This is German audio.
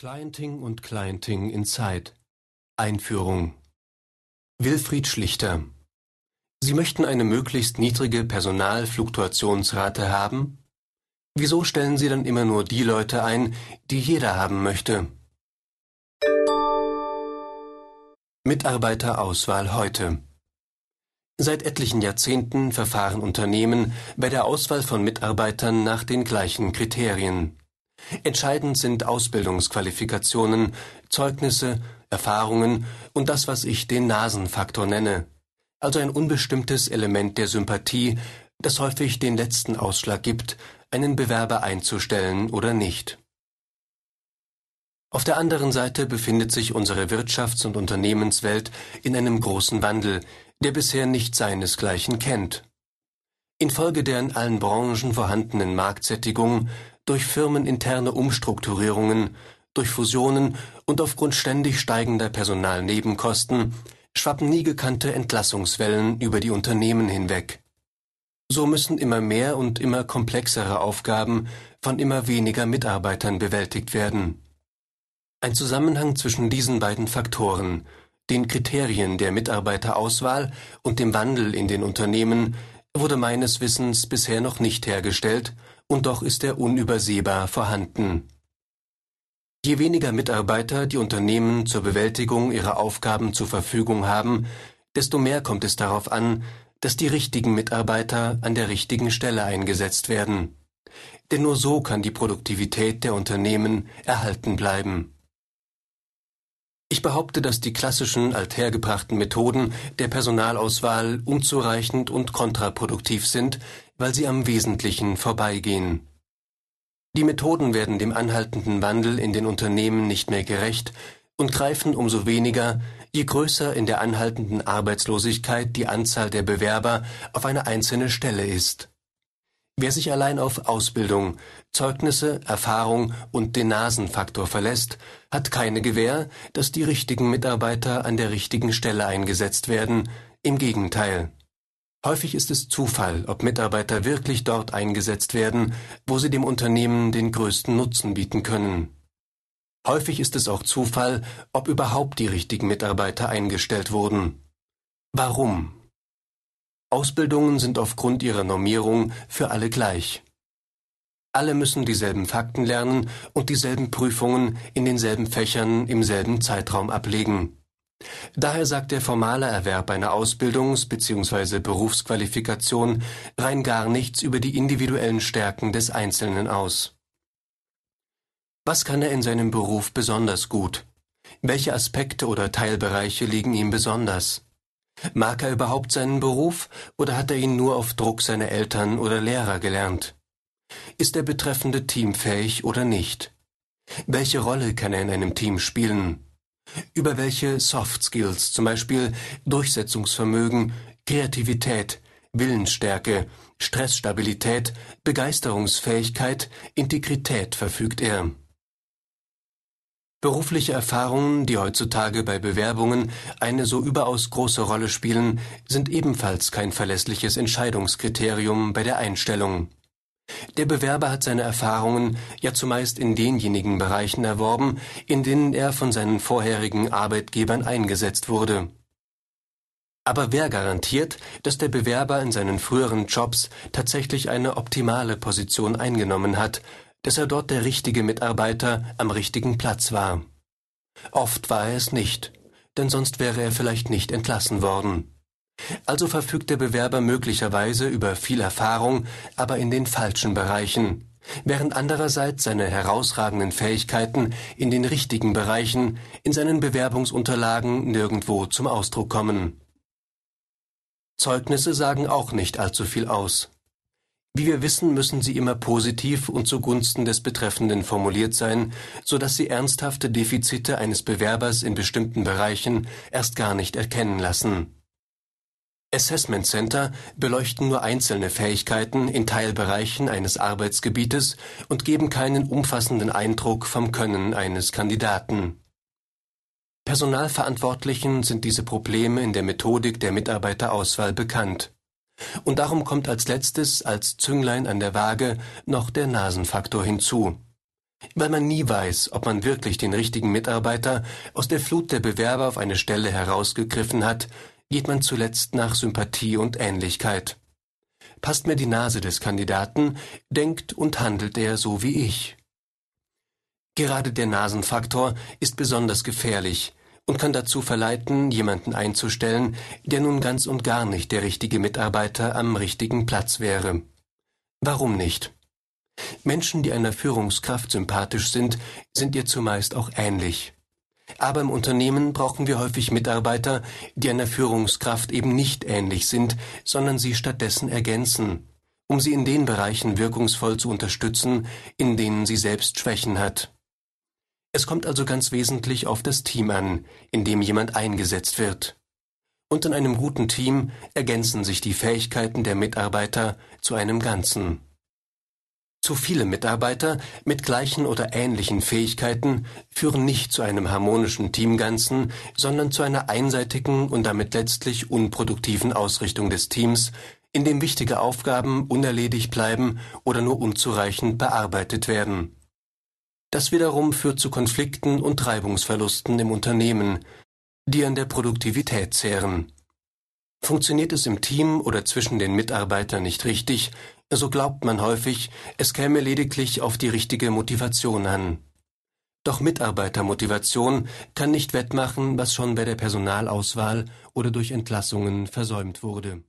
Clienting und Clienting in Zeit Einführung Wilfried Schlichter Sie möchten eine möglichst niedrige Personalfluktuationsrate haben? Wieso stellen Sie dann immer nur die Leute ein, die jeder haben möchte? Mitarbeiterauswahl heute Seit etlichen Jahrzehnten verfahren Unternehmen bei der Auswahl von Mitarbeitern nach den gleichen Kriterien. Entscheidend sind Ausbildungsqualifikationen, Zeugnisse, Erfahrungen und das, was ich den Nasenfaktor nenne, also ein unbestimmtes Element der Sympathie, das häufig den letzten Ausschlag gibt, einen Bewerber einzustellen oder nicht. Auf der anderen Seite befindet sich unsere Wirtschafts- und Unternehmenswelt in einem großen Wandel, der bisher nicht seinesgleichen kennt. Infolge der in allen Branchen vorhandenen Marktsättigung durch firmeninterne Umstrukturierungen, durch Fusionen und aufgrund ständig steigender Personalnebenkosten schwappen nie gekannte Entlassungswellen über die Unternehmen hinweg. So müssen immer mehr und immer komplexere Aufgaben von immer weniger Mitarbeitern bewältigt werden. Ein Zusammenhang zwischen diesen beiden Faktoren, den Kriterien der Mitarbeiterauswahl und dem Wandel in den Unternehmen, wurde meines Wissens bisher noch nicht hergestellt und doch ist er unübersehbar vorhanden. Je weniger Mitarbeiter die Unternehmen zur Bewältigung ihrer Aufgaben zur Verfügung haben, desto mehr kommt es darauf an, dass die richtigen Mitarbeiter an der richtigen Stelle eingesetzt werden. Denn nur so kann die Produktivität der Unternehmen erhalten bleiben. Ich behaupte, dass die klassischen althergebrachten Methoden der Personalauswahl unzureichend und kontraproduktiv sind, weil sie am Wesentlichen vorbeigehen. Die Methoden werden dem anhaltenden Wandel in den Unternehmen nicht mehr gerecht und greifen umso weniger, je größer in der anhaltenden Arbeitslosigkeit die Anzahl der Bewerber auf eine einzelne Stelle ist. Wer sich allein auf Ausbildung, Zeugnisse, Erfahrung und den Nasenfaktor verlässt, hat keine Gewähr, dass die richtigen Mitarbeiter an der richtigen Stelle eingesetzt werden, im Gegenteil. Häufig ist es Zufall, ob Mitarbeiter wirklich dort eingesetzt werden, wo sie dem Unternehmen den größten Nutzen bieten können. Häufig ist es auch Zufall, ob überhaupt die richtigen Mitarbeiter eingestellt wurden. Warum? Ausbildungen sind aufgrund ihrer Normierung für alle gleich. Alle müssen dieselben Fakten lernen und dieselben Prüfungen in denselben Fächern im selben Zeitraum ablegen. Daher sagt der formale Erwerb einer Ausbildungs- bzw. Berufsqualifikation rein gar nichts über die individuellen Stärken des Einzelnen aus. Was kann er in seinem Beruf besonders gut? Welche Aspekte oder Teilbereiche liegen ihm besonders? Mag er überhaupt seinen Beruf oder hat er ihn nur auf Druck seiner Eltern oder Lehrer gelernt? Ist der betreffende teamfähig oder nicht? Welche Rolle kann er in einem Team spielen? Über welche Soft Skills, zum Beispiel Durchsetzungsvermögen, Kreativität, Willensstärke, Stressstabilität, Begeisterungsfähigkeit, Integrität verfügt er? Berufliche Erfahrungen, die heutzutage bei Bewerbungen eine so überaus große Rolle spielen, sind ebenfalls kein verlässliches Entscheidungskriterium bei der Einstellung. Der Bewerber hat seine Erfahrungen ja zumeist in denjenigen Bereichen erworben, in denen er von seinen vorherigen Arbeitgebern eingesetzt wurde. Aber wer garantiert, dass der Bewerber in seinen früheren Jobs tatsächlich eine optimale Position eingenommen hat, dass er dort der richtige Mitarbeiter am richtigen Platz war. Oft war er es nicht, denn sonst wäre er vielleicht nicht entlassen worden. Also verfügt der Bewerber möglicherweise über viel Erfahrung, aber in den falschen Bereichen, während andererseits seine herausragenden Fähigkeiten in den richtigen Bereichen in seinen Bewerbungsunterlagen nirgendwo zum Ausdruck kommen. Zeugnisse sagen auch nicht allzu viel aus. Wie wir wissen, müssen sie immer positiv und zugunsten des Betreffenden formuliert sein, so dass sie ernsthafte Defizite eines Bewerbers in bestimmten Bereichen erst gar nicht erkennen lassen. Assessment Center beleuchten nur einzelne Fähigkeiten in Teilbereichen eines Arbeitsgebietes und geben keinen umfassenden Eindruck vom Können eines Kandidaten. Personalverantwortlichen sind diese Probleme in der Methodik der Mitarbeiterauswahl bekannt. Und darum kommt als letztes, als Zünglein an der Waage, noch der Nasenfaktor hinzu. Weil man nie weiß, ob man wirklich den richtigen Mitarbeiter aus der Flut der Bewerber auf eine Stelle herausgegriffen hat, geht man zuletzt nach Sympathie und Ähnlichkeit. Passt mir die Nase des Kandidaten, denkt und handelt er so wie ich. Gerade der Nasenfaktor ist besonders gefährlich und kann dazu verleiten, jemanden einzustellen, der nun ganz und gar nicht der richtige Mitarbeiter am richtigen Platz wäre. Warum nicht? Menschen, die einer Führungskraft sympathisch sind, sind ihr zumeist auch ähnlich. Aber im Unternehmen brauchen wir häufig Mitarbeiter, die einer Führungskraft eben nicht ähnlich sind, sondern sie stattdessen ergänzen, um sie in den Bereichen wirkungsvoll zu unterstützen, in denen sie selbst Schwächen hat. Es kommt also ganz wesentlich auf das Team an, in dem jemand eingesetzt wird. Und in einem guten Team ergänzen sich die Fähigkeiten der Mitarbeiter zu einem Ganzen. Zu viele Mitarbeiter mit gleichen oder ähnlichen Fähigkeiten führen nicht zu einem harmonischen Teamganzen, sondern zu einer einseitigen und damit letztlich unproduktiven Ausrichtung des Teams, in dem wichtige Aufgaben unerledigt bleiben oder nur unzureichend bearbeitet werden. Das wiederum führt zu Konflikten und Reibungsverlusten im Unternehmen, die an der Produktivität zehren. Funktioniert es im Team oder zwischen den Mitarbeitern nicht richtig, so glaubt man häufig, es käme lediglich auf die richtige Motivation an. Doch Mitarbeitermotivation kann nicht wettmachen, was schon bei der Personalauswahl oder durch Entlassungen versäumt wurde